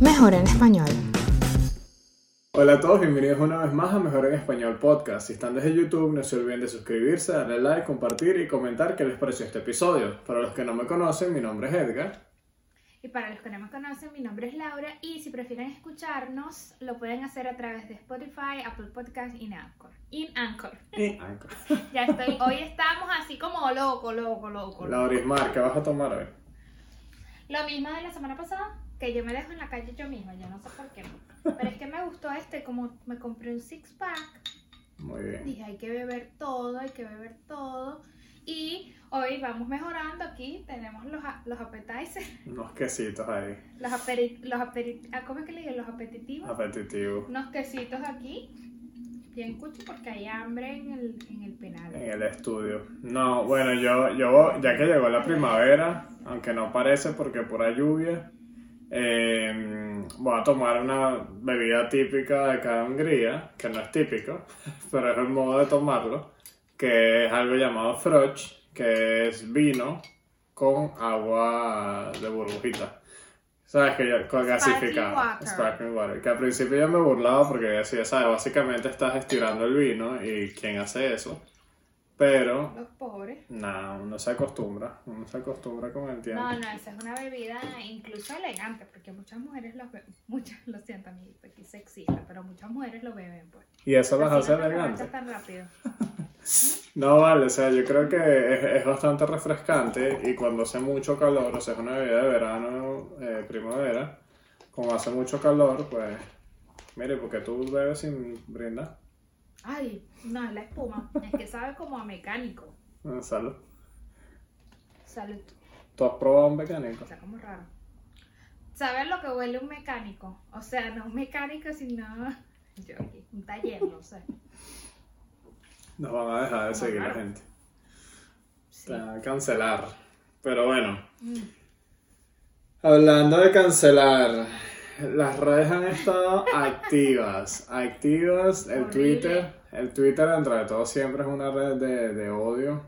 Mejor en español. Hola a todos, bienvenidos una vez más a Mejor en Español Podcast. Si están desde YouTube, no se olviden de suscribirse, darle like, compartir y comentar qué les pareció este episodio. Para los que no me conocen, mi nombre es Edgar. Y para los que no me conocen, mi nombre es Laura y si prefieren escucharnos, lo pueden hacer a través de Spotify, Apple Podcast y Anchor. In Anchor. Y Anchor. Ya estoy, hoy estamos así como loco, loco, loco. Laura Ismar, ¿qué vas a tomar hoy? Lo mismo de la semana pasada, que yo me dejo en la calle yo misma, yo no sé por qué. Pero es que me gustó este, como me compré un six pack, Muy bien. dije hay que beber todo, hay que beber todo. Y hoy vamos mejorando aquí, tenemos los, los appetizers, Unos quesitos ahí, los, aperi, los aperi- ah, ¿cómo es que le digo? Los apetitivos. apetitivos, unos quesitos aquí, bien cucho porque hay hambre en el, en el penal. en el estudio. No, bueno, yo, yo, ya que llegó la primavera, aunque no parece porque pura lluvia, eh, voy a tomar una bebida típica de cada Hungría, que no es típico, pero es el modo de tomarlo, que es algo llamado froch, que es vino con agua de burbujita. ¿Sabes? Que yo, water. Sparkling water. Que al principio yo me burlaba porque decía, ¿sabes? Básicamente estás estirando el vino y ¿quién hace eso? Pero, Los pobres. no, uno se acostumbra. Uno se acostumbra con el tiempo. No, no, esa es una bebida incluso elegante, porque muchas mujeres lo beben, muchas, lo siento amiguito, aquí sexista, pero muchas mujeres lo beben, pues. Y eso las hace elegantes. tan rápido. No, vale, o sea, yo creo que es, es bastante refrescante y cuando hace mucho calor, o sea, es una bebida de verano, eh, primavera, como hace mucho calor, pues, mire, porque tú bebes sin brindar. Ay, no, es la espuma, es que sabe como a mecánico. Eh, Salud. Salud, ¿Tú has probado un mecánico? está como raro. ¿Sabes lo que huele un mecánico? O sea, no un mecánico, sino yo aquí, un taller, no sé. Nos van a dejar de seguir la gente. Sí. Te van a cancelar. Pero bueno, Mm. hablando de cancelar, las redes han estado activas. Activas, el Horrible. Twitter. El Twitter, dentro de todo, siempre es una red de, de odio.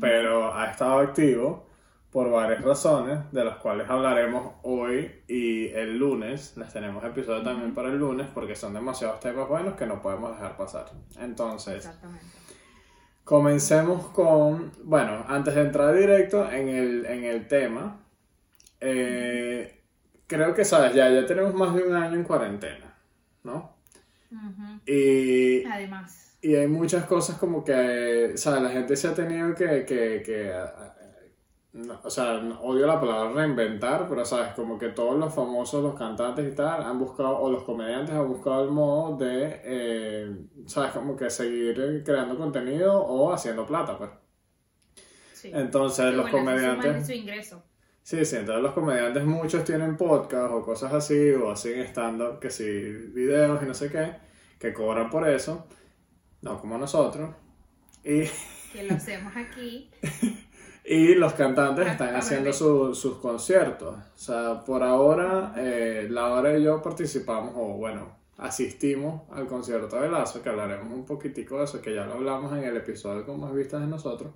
Pero ha estado activo por varias razones, de las cuales hablaremos hoy y el lunes. Les tenemos episodio también para el lunes porque son demasiados temas buenos que no podemos dejar pasar. Entonces. Comencemos con, bueno, antes de entrar directo en el, en el tema, eh, creo que, sabes, ya, ya tenemos más de un año en cuarentena, ¿no? Ujú. Y, Además, y hay muchas cosas como que, sabes, la gente se ha tenido que, que, que, no, o sea, no- odio la palabra reinventar, pero, sabes, como que todos los famosos, los cantantes y tal, han buscado, o los comediantes han buscado el modo de, eh, sabes, como que seguir creando contenido o haciendo plata, pues. sí. Entonces, los bueno, comediantes... su ingreso. Sí, sí, entonces los comediantes muchos tienen podcast o cosas así, o hacen stand-up, que sí, videos y no sé qué, que cobran por eso, no como nosotros. Y, Que lo hacemos aquí. y los cantantes están haciendo su- sus conciertos. O sea, por ahora, eh, Laura y yo participamos, o bueno, asistimos al concierto de Lazo, que hablaremos un poquitico de eso, que ya lo hablamos en el episodio con más vistas de nosotros.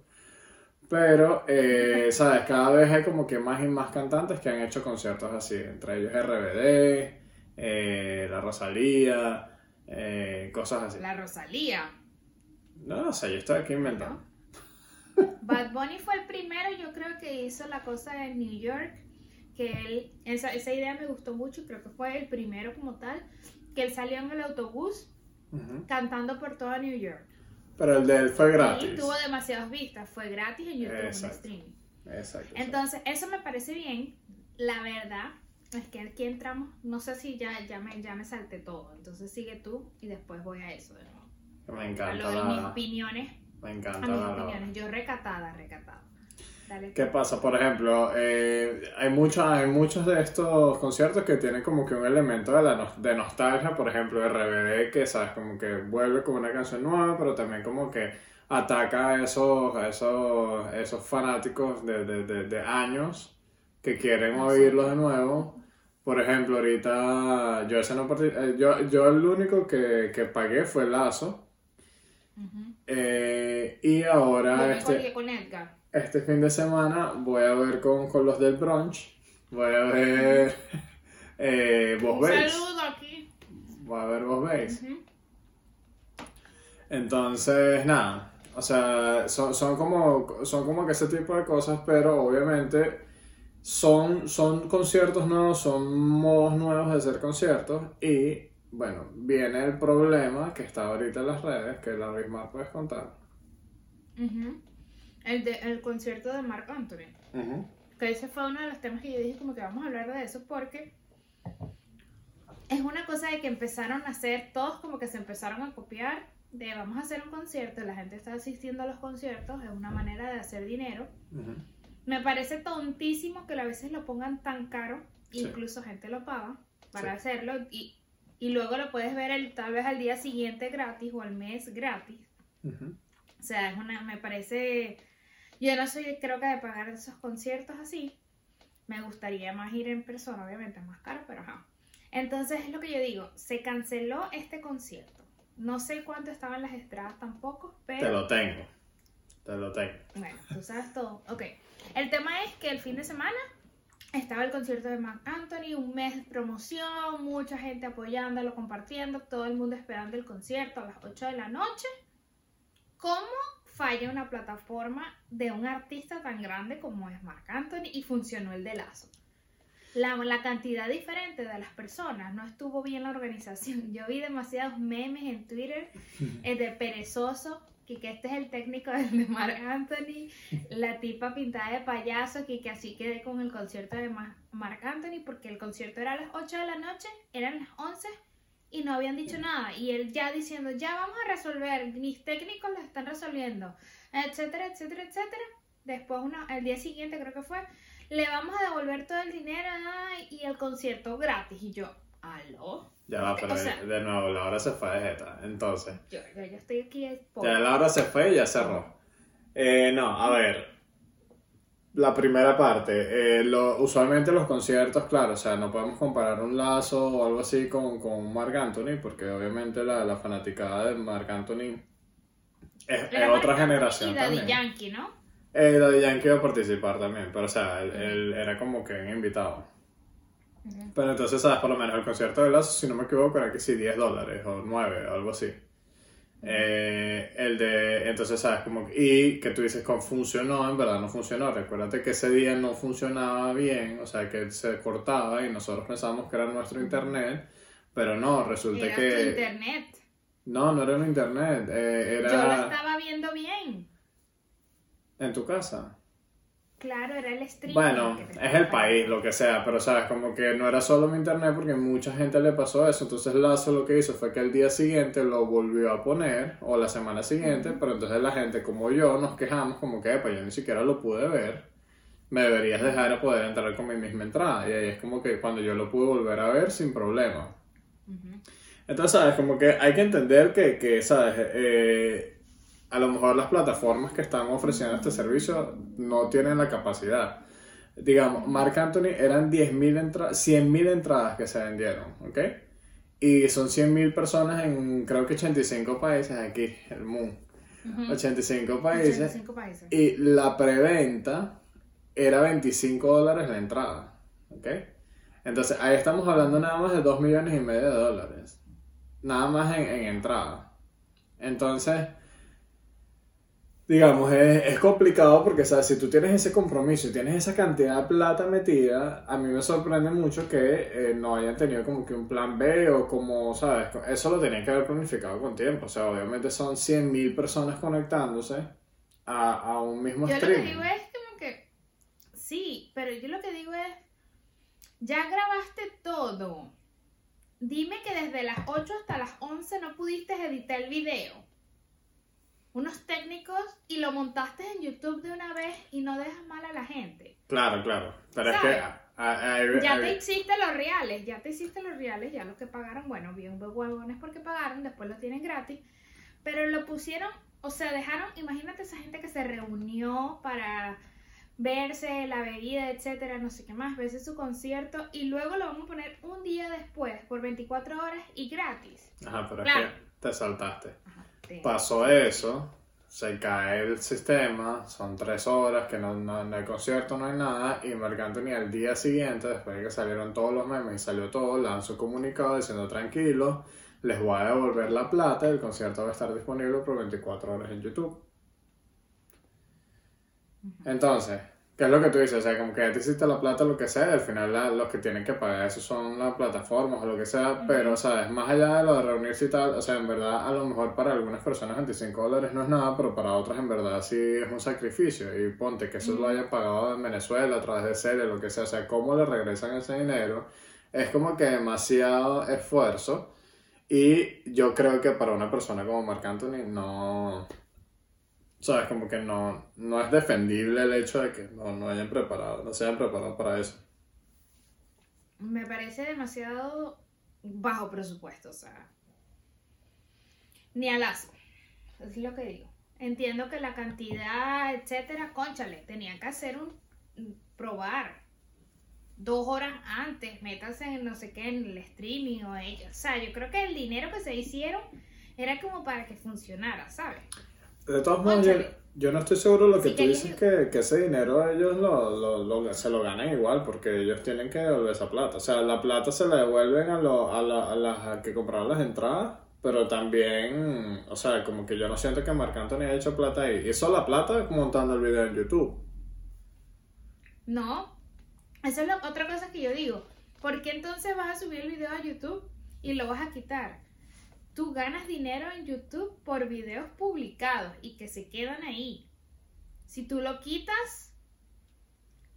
Pero, eh, ¿sabes? Cada vez hay como que más y más cantantes que han hecho conciertos así, entre ellos RBD, eh, La Rosalía, eh, cosas así. La Rosalía. No, no sé, yo estoy aquí inventando. Bad Bunny fue el primero, yo creo que hizo la cosa en New York, que él, esa, esa idea me gustó mucho y creo que fue el primero como tal, que él salió en el autobús Ujú. cantando por toda New York. Pero el de él fue Y gratis. tuvo demasiadas vistas, fue gratis en YouTube, en Exacto. streaming. Exacto. Entonces, eso me parece bien. La verdad es que aquí entramos, no sé si ya, ya, me, ya me salté todo, entonces sigue tú y después voy a eso de nuevo. Me A encanta lo de mis la... opiniones, Me a encanta mis la... la- opiniones. Yo recatada, recatada. Dale. ¿Qué pasa? Por ejemplo, eh, hay, muchos hay muchos de estos conciertos que tienen como que un elemento de, la nos- de nostalgia, por ejemplo, RBD, que sabes, como que vuelve con una canción nueva, pero también como que ataca a esos, a esos, esos fanáticos de, de, de, de años que quieren oírlos de nuevo. Por ejemplo, ahorita yo ese no eh, yo, yo el único que, que pagué fue Lazo. Eh, Eh, y ahora este, con este fin de semana voy a ver con, con los del brunch. Voy a ver eh, Vos Un Veis. saludo aquí. Voy a ver Vos Veis. Entonces, nada. O sea, son, son, como, son como que ese tipo de cosas, pero obviamente son, son conciertos nuevos, son modos nuevos de hacer conciertos. Y bueno, viene el problema que está ahorita en las redes, que la Rismar puedes contar. El, de, el concierto de Marc Anthony. Que ese fue uno de los temas que yo dije como que vamos a hablar de eso porque es una cosa de que empezaron a hacer, todos como que se empezaron a copiar de vamos a hacer un concierto, la gente está asistiendo a los conciertos, es una manera de hacer dinero. Me parece tontísimo que a veces lo pongan tan caro, Sí. incluso gente lo paga para Sí. hacerlo y, y luego lo puedes ver el, tal vez al día siguiente gratis o al mes gratis. O sea, es una, me parece, yo no soy, creo que de pagar esos conciertos así. Me gustaría más ir en persona, obviamente es más caro, pero ajá. Entonces es lo que yo digo, se canceló este concierto. No sé cuánto estaban las entradas tampoco, Te pero lo tengo. Te lo tengo. bueno, tú sabes todo. Ok, el tema es que el fin de semana estaba el concierto de Marc Anthony, un mes de promoción, mucha gente apoyándolo, compartiendo, todo el mundo esperando el concierto a las 8 de la noche. ¿Cómo falla una plataforma de un artista tan grande como es Marc Anthony y funcionó el de Lazo? La, la cantidad diferente de las personas, no estuvo bien la organización. Yo vi demasiados memes en Twitter eh, de perezoso, que, este es el técnico del de Marc Anthony, la tipa pintada de payaso, que, así quedé con el concierto de Ma- Marc Anthony, porque el concierto era a las 8 de la noche, eran las 11 y no habían dicho nada. Y él ya diciendo, ya vamos a resolver, mis técnicos lo están resolviendo, etcétera, etcétera, etcétera. Después, una, el día siguiente creo que fue, le vamos a devolver todo el dinero y el concierto gratis. Y yo, ¿aló? Ya va, Ok, pero o sea- de nuevo, la hora se fue de jeta. Entonces, Yo, yo, yo estoy aquí. por- ya la hora se fue y ya cerró. Eh, no, a ver. La primera parte. eh, lo- usualmente los conciertos, claro, o sea, no podemos comparar un lazo o algo así con, con Marc Anthony, porque obviamente la, la fanaticada de Marc Anthony es, otra generación Y Daddy también. Yankee, ¿no? Eh, Daddy Yankee iba a participar también, pero o sea, él, él era como que un invitado. Pero entonces, ¿sabes? Por lo menos el concierto de Lazo, si no me equivoco, era que sí, 10 dólares o 9 o algo así. Eh, el de, entonces, ¿sabes? Como, y que tú dices, con funcionó, en verdad no funcionó. Recuérdate que ese día no funcionaba bien, o sea, que se cortaba y nosotros pensábamos que era nuestro internet, pero no, resulta Era que... tu internet. No, no era un internet, eh, Yo lo estaba viendo bien. en tu casa. Claro, era el stream. Bueno, es el país, lo que sea, pero sabes, como que no era solo mi internet porque mucha gente le pasó eso. Entonces Lazo lo que hizo fue que el día siguiente lo volvió a poner, o la semana siguiente, pero entonces la gente como yo nos quejamos como que, pues yo ni siquiera lo pude ver. Me deberías dejar a poder entrar con mi misma entrada. Y ahí es como que cuando yo lo pude volver a ver sin problema. Entonces, ¿sabes? Como que hay que entender que, que ¿sabes? Eh, a lo mejor las plataformas que están ofreciendo este servicio no tienen la capacidad. Digamos, Marc Anthony eran 10.000 entradas, 100.000 entradas que se vendieron, ¿ok? Y son 100.000 personas en creo que 85 países aquí, el mundo. Ujú. 85 países. 85 países. Y la preventa era 25 dólares la entrada. ¿Ok? Entonces ahí estamos hablando nada más de 2 millones y medio de dólares. Nada más en, en entrada. Entonces, digamos, es, es complicado porque, ¿sabes? Si tú tienes ese compromiso y tienes esa cantidad de plata metida, a mí me sorprende mucho que eh, no hayan tenido como que un plan B o como, ¿sabes? Eso lo tenían que haber planificado con tiempo. O sea, obviamente son 100.000 personas conectándose a, a un mismo Yo lo que digo es como que. Sí, pero yo lo que digo es. Ya grabaste todo. Dime que desde las 8 hasta las 11 no pudiste editar el video. Unos técnicos y lo montaste en YouTube de una vez y no dejas mal a la gente. Claro, claro. Pero es que... a- a- a- Ya te hiciste los reales, ya te hiciste los reales, ya los que pagaron, bueno, bien huevones porque pagaron, después lo tienen gratis, pero lo pusieron, o sea, dejaron, imagínate esa gente que se reunió para verse la bebida, etcétera, no sé qué más, verse su concierto y luego lo vamos a poner un día después por 24 horas y gratis. Ajá, pero Claro. es que te saltaste. Ajá, sí. Pasó eso, se cae el sistema, son tres horas que no, no, no hay concierto, no hay nada, y Marc Anthony al día siguiente, después de que salieron todos los memes y salió todo, lanzó un comunicado diciendo tranquilo, les voy a devolver la plata, el concierto va a estar disponible por 24 horas en YouTube. Entonces, ¿qué es lo que tú dices? O sea, como que ya te hiciste la plata, lo que sea, al final la- los que tienen que pagar eso son las plataformas o lo que sea, pero, ¿sabes? Más allá de lo de reunirse y tal, o sea, en verdad, a lo mejor para algunas personas 25 dólares no es nada, pero para otras en verdad sí es un sacrificio. Y ponte que eso lo hayan pagado en Venezuela a través de serie, lo que sea, o sea, ¿cómo le regresan ese dinero? Es como que demasiado esfuerzo. Y yo creo que para una persona como Marc Anthony no... ¿Sabes? Como que no, no es defendible el hecho de que no, no hayan preparado, no se hayan preparado para eso. Me parece demasiado bajo presupuesto, o sea. Ni al lazo. Es lo que digo. Entiendo que la cantidad, etcétera, conchale, tenían que hacer un probar dos horas antes, métanse en no sé qué, en el streaming o ellos. O sea, yo creo que el dinero que se hicieron era como para que funcionara, ¿sabes? De todos modos, yo, no estoy seguro de lo que tú dices que, que ese dinero ellos lo, lo- lo- se lo ganan igual porque ellos tienen que devolver esa plata. O sea, la plata se la devuelven a, lo- a, la- a las que compraron las entradas, pero también, o sea, como que yo no siento que Marc Anthony haya hecho plata ahí. Hizo la plata montando el video en YouTube. No, esa es la otra cosa que yo digo. ¿Por qué entonces vas a subir el video a YouTube y lo vas a quitar? Tú ganas dinero en YouTube por videos publicados y que se quedan ahí. Si tú lo quitas,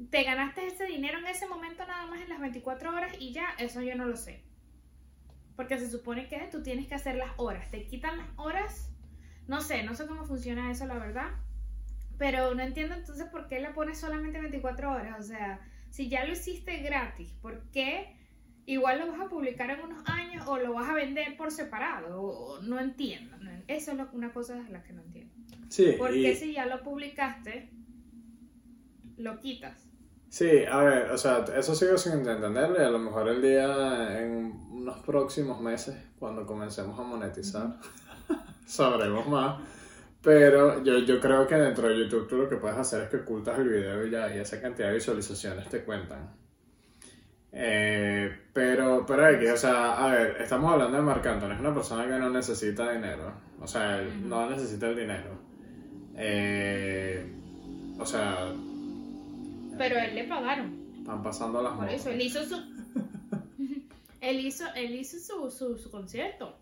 te ganaste ese dinero en ese momento nada más en las 24 horas y ya, eso yo no lo sé. Porque se supone que tú tienes que hacer las horas. Te quitan las horas. No sé, no sé cómo funciona eso, la verdad. Pero no entiendo entonces por qué le pones solamente 24 horas. O sea, si ya lo hiciste gratis, ¿por qué igual lo vas a publicar en unos años o lo vas a vender por separado? O- no entiendo. Eso es lo- una cosa de la que no entiendo. Sí, ¿Por y- qué si ya lo publicaste, lo quitas? Sí, a ver, o sea, eso sigo sin entenderlo y a lo mejor el día, en unos próximos meses, cuando comencemos a monetizar, sabremos más. Pero yo, yo creo que dentro de YouTube tú lo que puedes hacer es que ocultas el video y ya, y esa cantidad de visualizaciones te cuentan. Eh, pero, pero X, o sea, a ver, estamos hablando de Marc Anthony, es una persona que no necesita dinero, o sea, él no necesita el dinero. Eh, o sea, Pero él le pagaron. están pasando las Por motos. eso, él hizo su... él hizo, él hizo su, su, su concierto.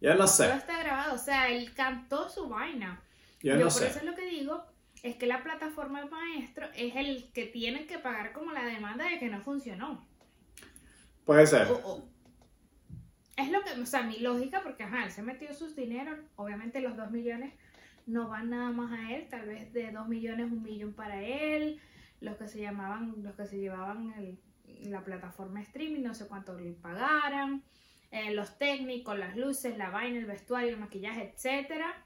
Yo no Todo sé, está grabado. O sea, él cantó su vaina. yo Yo no por sé. eso es lo que digo, es que la plataforma del maestro es el que tiene que pagar como la demanda de que no funcionó. Puede ser. O- o- es lo que, o sea, mi lógica, porque ajá, él se metió sus dineros, obviamente los 2 millones no van nada más a él, tal vez de 2 millones, un millón para él, los que se llamaban, los que se llevaban el- la plataforma streaming, no sé cuánto le pagaran, eh, los técnicos, las luces, la vaina, el vestuario, el maquillaje, etcétera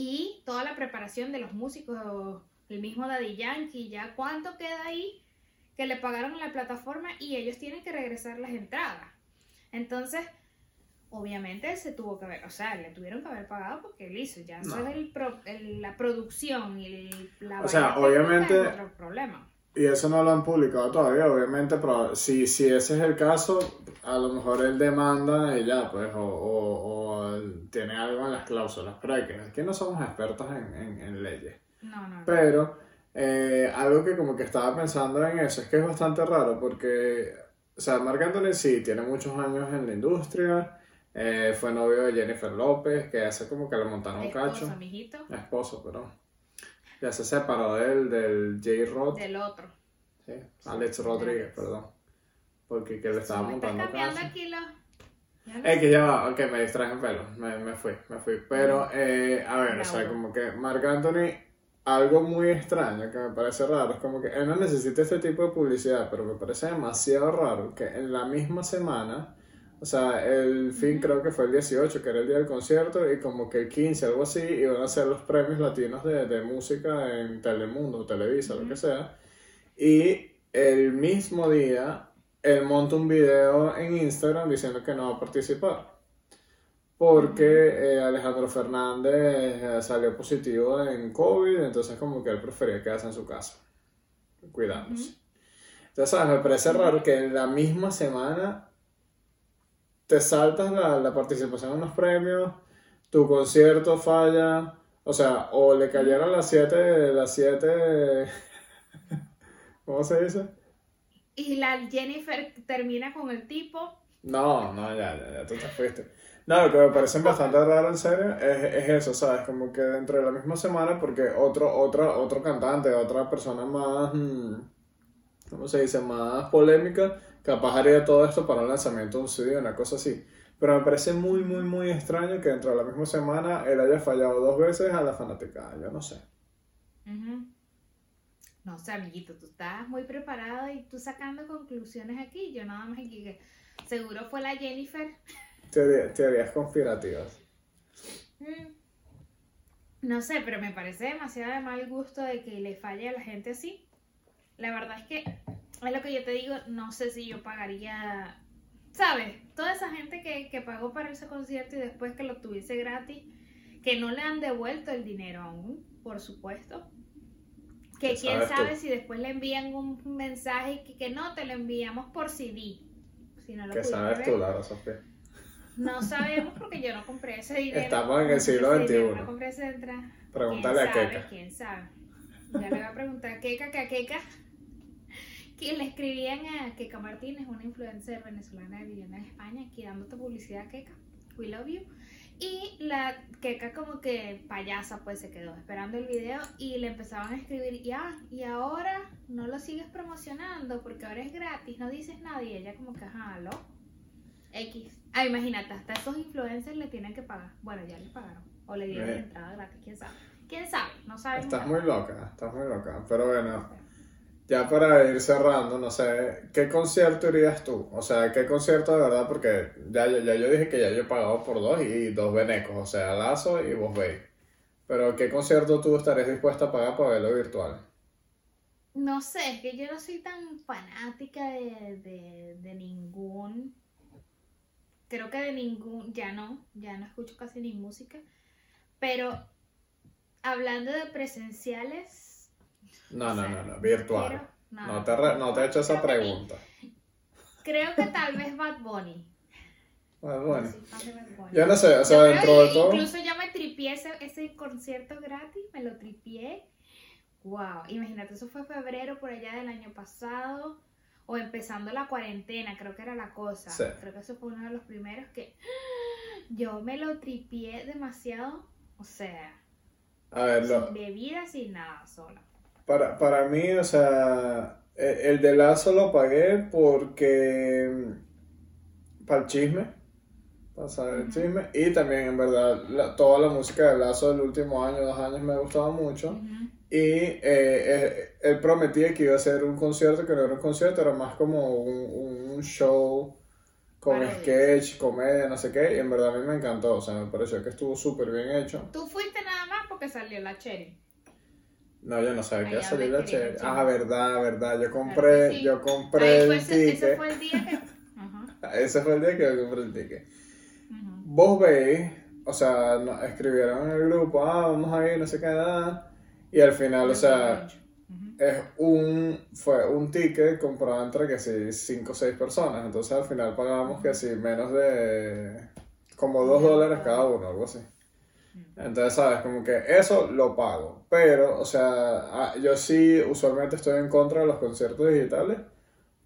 y toda la preparación de los músicos, el mismo Daddy Yankee, ya cuánto queda ahí que le pagaron a la plataforma y ellos tienen que regresar las entradas. Entonces, obviamente se tuvo que haber, o sea, le tuvieron que haber pagado porque él hizo, ya eso No. es el pro- el- la producción y el- la O sea, obviamente- es otro problema. Y eso no lo han publicado todavía, obviamente, pero si, si ese es el caso, a lo mejor él demanda y ya, pues, o, o, tiene algo en las cláusulas. Pero hay que, aquí no somos expertos en, en, en leyes. No, no. Pero eh, algo que como que estaba pensando en eso es que es bastante raro porque, o sea, Marc Anthony sí tiene muchos años en la industria, eh, fue novio de Jennifer López, que hace como que le montaron un Esposo, cacho. mijito, Esposo, pero ya se separó de él, del J-Rod. del otro. Sí, Alex Rodríguez, perdón. Porque que le estaba Me montando cambiando caso. aquí los... Es que ya va, ok, me distraje en pelo, me, me fui, me fui. Pero, eh, a ver, o sea, como que Marc Anthony, algo muy extraño que me parece raro, es como que él no necesita este tipo de publicidad, pero me parece demasiado raro que en la misma semana, o sea, el fin creo que fue el 18, que era el día del concierto, y como que el 15, algo así, iban a ser los premios latinos de, de música en Telemundo, Televisa, lo que sea. Y el mismo día, él monta un video en Instagram diciendo que no va a participar. porque eh, Alejandro Fernández eh, salió positivo en COVID, entonces como que él prefería quedarse en su casa, cuidándose. Entonces, ¿sabes? Me parece raro que en la misma semana te saltas la, la participación en los premios, tu concierto falla, o sea, o le cayeron las siete, las siete, ¿cómo se dice? Y la Jennifer termina con el tipo. No, no, ya, ya, ya, tú te fuiste. No, lo que me parece bastante raro, en serio, es, es eso, ¿sabes? Como que dentro de la misma semana, porque otro, otro, otro cantante, otra persona más, mm, ¿cómo se dice? Más polémica, capaz haría todo esto para un lanzamiento de un CD, una cosa así. Pero me parece muy, muy, muy extraño que dentro de la misma semana él haya fallado dos veces a la fanaticada, yo no sé. No sé, amiguito, tú estás muy preparado y tú sacando conclusiones aquí. Yo nada más aquí que seguro fue la Jennifer. Teoría- teorías conspirativas. Mm. No sé, pero me parece demasiado de mal gusto de que le falle a la gente así. La verdad es que es lo que yo te digo, no sé si yo pagaría, ¿sabes? Toda esa gente que, que pagó para ese concierto y después que lo tuviese gratis, que no le han devuelto el dinero aún, por supuesto. Que ¿Qué quién tú? sabe si después le envían un mensaje que, que no, te lo enviamos por CD. Si no lo ¿Qué sabes ver. tú, Lara Sofía? No sabemos porque yo no compré ese dinero. Estamos en el siglo dinero, XXI. No compré ese entrada. Pregúntale a. Keka. ¿Quién sabe? Ya le voy a preguntar a Keka, que a Keka. Que le escribían a Keka Martínez, una influencer venezolana viviendo en España, aquí dándote publicidad, Keka. We love you. Y la Keka como que payasa pues se quedó esperando el video y le empezaban a escribir, ya, y ahora no lo sigues promocionando porque ahora es gratis, no dices nada. Y ella como que, ajá, ¿aló? X. Ah, imagínate, hasta esos influencers le tienen que pagar. Bueno, ya les pagaron. O le dieron Eh. entrada gratis, quién sabe. ¿Quién sabe? No sabemos. Estás nada. muy loca, estás muy loca. Pero bueno, ya para ir cerrando, no sé, ¿qué concierto irías tú? O sea, ¿qué concierto de verdad? Porque ya, ya, yo dije que ya yo he pagado por dos y dos venecos, o sea, Lazo y Vos. Pero ¿qué concierto tú estarías dispuesta a pagar para verlo virtual? No sé, es que yo no soy tan fanática de, de, de ningún. Creo que de ningún. Ya no, ya no escucho casi ni música. Pero hablando de presenciales. No, no, no, no, virtual. No te, re- no te he hecho esa pregunta. Creo que tal vez Bad Bunny. Sí, de Bad Bunny. Yo no sé, o Yo sea, dentro de todo... Incluso ya me tripié ese, ese concierto gratis, me lo tripié. Wow, imagínate, eso fue febrero por allá del año pasado, o empezando la cuarentena, creo que era la cosa. Sí. Creo que eso fue uno de los primeros que yo me lo tripié demasiado, o sea, A ver, lo- sin bebida, sin nada, sola. Para, para mí, o sea, e- el de Lazo lo pagué porque. para el chisme, para saber el chisme, y también en verdad la- toda la música de Lazo del último año, dos años me ha gustado mucho. Y eh, eh, él prometía que iba a hacer un concierto, que no era un concierto, era más como un, un show con sketch, comedia, no sé qué, y en verdad a mí me encantó, o sea, me pareció que estuvo súper bien hecho. Tú fuiste nada más porque salió la Cherry. No, yo no sabía que iba a salir la chévere. Ah, verdad, verdad. Yo compré, sí. yo compré el fue ese, ticket. ese fue el día que... Ajá, Ese fue el día que yo compré el ticket. Vos veis, o sea, no- escribieron en el grupo, ah, vamos a ir, no sé qué, nada. Y al final, o sea, es un, fue un ticket comprado entre que sí, 5 o 6 personas. Entonces al final pagamos que sí, menos de como 2 dólares cada uno, algo así. Entonces, ¿sabes? Como que eso lo pago. Pero, o sea, ah, yo sí usualmente estoy en contra de los conciertos digitales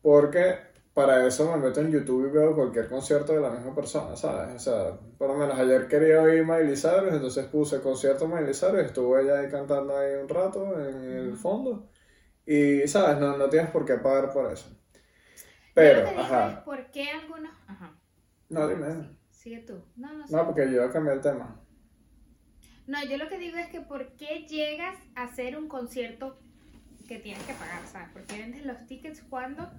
porque para eso me meto en YouTube y veo cualquier concierto de la misma persona, ¿sabes? O sea, por lo menos ayer quería oír Miley Cyrus, entonces puse concierto Miley Cyrus, estuve ella ahí cantando ahí un rato en el fondo. Y, ¿sabes? No, no tienes por qué pagar por eso. Pero, es ajá. por qué algunos... Ajá. No, dime. Sigue tú. No, no sé. No, porque yo cambié el tema. No, yo lo que digo es que por qué llegas a hacer un concierto que tienes que pagar, ¿sabes? ¿Por qué vendes los tickets cuando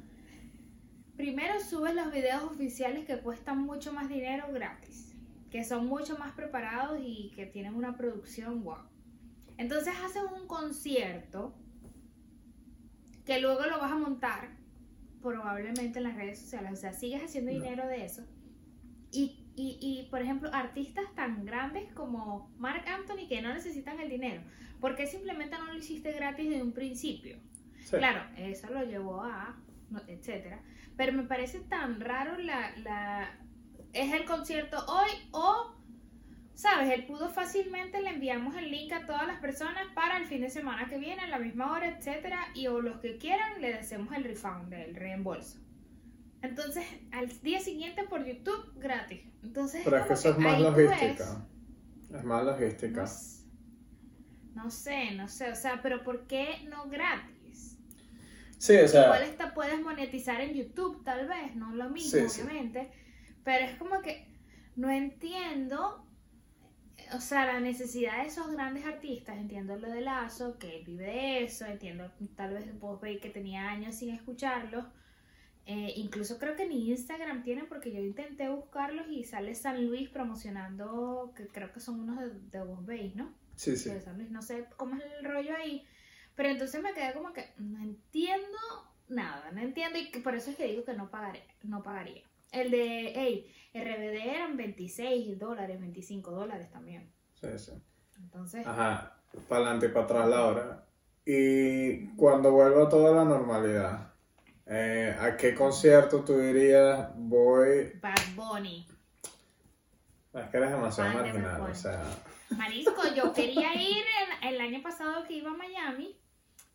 primero subes los videos oficiales que cuestan mucho más dinero gratis? Que son mucho más preparados y que tienen una producción wow. Entonces haces un concierto que luego lo vas a montar probablemente en las redes sociales. O sea, sigues haciendo No. dinero de eso. Y Y, y, por ejemplo, artistas tan grandes como Mark Anthony que no necesitan el dinero. ¿Por qué simplemente no lo hiciste gratis desde un principio? Sí. Claro, eso lo llevó a, etcétera. Pero me parece tan raro la, la... Es el concierto hoy o, ¿sabes? Él pudo fácilmente, le enviamos el link a todas las personas para el fin de semana que viene, a la misma hora, etcétera. Y o los que quieran, le hacemos el refund, el reembolso. Entonces, al día siguiente por YouTube, gratis. Entonces, Pero es que eso es más logística. Es más logística. no, sé, no sé, o sea, pero ¿por qué no gratis? Sí, o sea, Igual esta puedes monetizar en YouTube, tal vez, no lo mismo, Sí, sí. obviamente, pero es como que no entiendo, o sea, la necesidad de esos grandes artistas, entiendo lo de Lazo, que él vive de eso, entiendo, tal vez vos veis que tenía años sin escucharlos, eh, incluso creo que ni Instagram tiene porque yo intenté buscarlos y sale San Luis promocionando, que creo que son unos de, de vos veis, ¿no? sí, sí. de San Luis, no sé cómo es el rollo ahí, pero entonces me quedé como que no entiendo nada, no entiendo y por eso es que digo que no pagaré, no pagaría. El de, hey, RBD eran 26 dólares, 25 dólares también. sí, sí. Entonces, Ajá, para adelante y para atrás la hora. Y cuando vuelva toda la normalidad, eh, ¿a qué concierto tú dirías voy? Bad Bunny. Es que eres demasiado Bad marginal, o sea, Marisco, yo quería ir el, el año pasado que iba a Miami.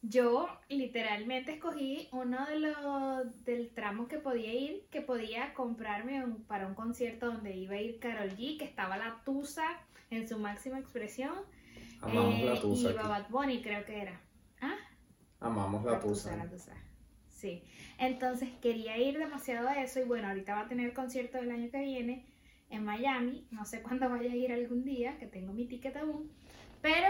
Yo literalmente escogí uno de los del tramo que podía ir, que podía comprarme un- para un concierto donde iba a ir Carol G, que estaba la Tusa en su máxima expresión. amamos eh, la tusa y iba. Bad Bunny, creo que era. ¿Ah? Amamos la tusa. la tusa. Sí. Entonces quería ir demasiado a eso y bueno, ahorita va a tener concierto el año que viene en Miami. No sé cuándo vaya a ir algún día, que tengo mi ticket aún. Pero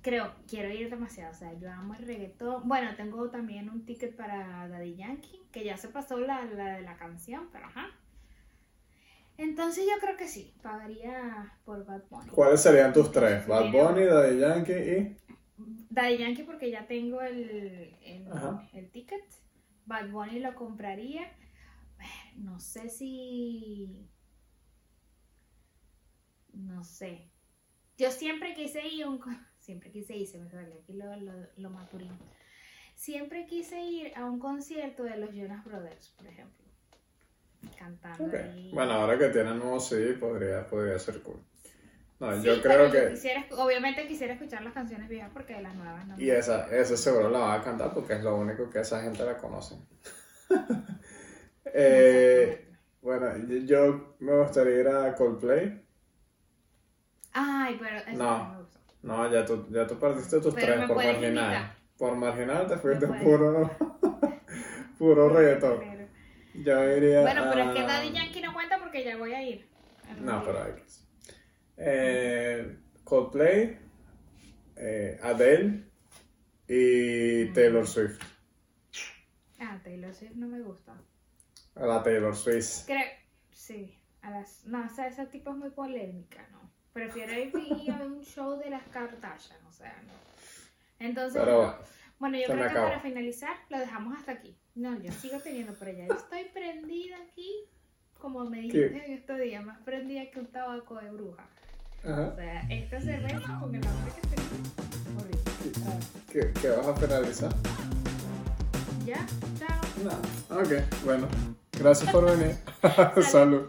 creo, quiero ir demasiado. O sea, yo amo el reggaetón. Bueno, tengo también un ticket para Daddy Yankee, que ya se pasó la, la de la canción, pero ajá. Entonces yo creo que sí, pagaría por Bad Bunny. ¿Cuáles serían tus tres? Bad. Bunny, Daddy Yankee y... Daddy Yankee porque ya tengo el, el, el ticket. Bad Bunny lo compraría. No sé si... No sé. Yo siempre quise ir a un... Siempre quise ir, se me sale aquí lo, lo, lo maturino. Siempre quise ir a un concierto de los Jonas Brothers, por ejemplo. Cantando ahí. Bueno, ahora que tienen nuevo CD podría, podría ser cool. No, Sí, yo creo yo que... quisiera- obviamente quisiera escuchar las canciones viejas porque de las nuevas no Y esa, esa seguro la va a cantar porque es lo único que esa gente la conoce. eh, bueno, yo- me gustaría ir a Coldplay. Ay, pero eso No. no me gustó. No, ya tú, ya tú perdiste tus Pero tres por marginal. Por marginal te fuiste puro, puro reggaetón. Yo iría Bueno, pero es que Daddy Yankee no cuenta porque ya voy a ir. No, pero hay que... Eh, Coldplay, eh, Adele y Mm. Taylor Swift. Ah, Taylor Swift no me gusta. A la Taylor Swift. Creo, sí. A las, no, o sea, ese tipo es muy polémica, ¿no? Prefiero ir a un show de las Kardashian, o sea, no. Entonces, Pero bueno, yo creo que para finalizar lo dejamos hasta aquí. No, yo sigo teniendo, pero ya yo estoy prendida aquí, como me dijiste en estos días, más prendida que un tabaco de bruja. Ajá. O sea, esta cerveza con el hambre que tengo, horrible. ¿Qué, qué vas a finalizar? Ya, chao. No. Ok, bueno. Gracias por venir. Salud.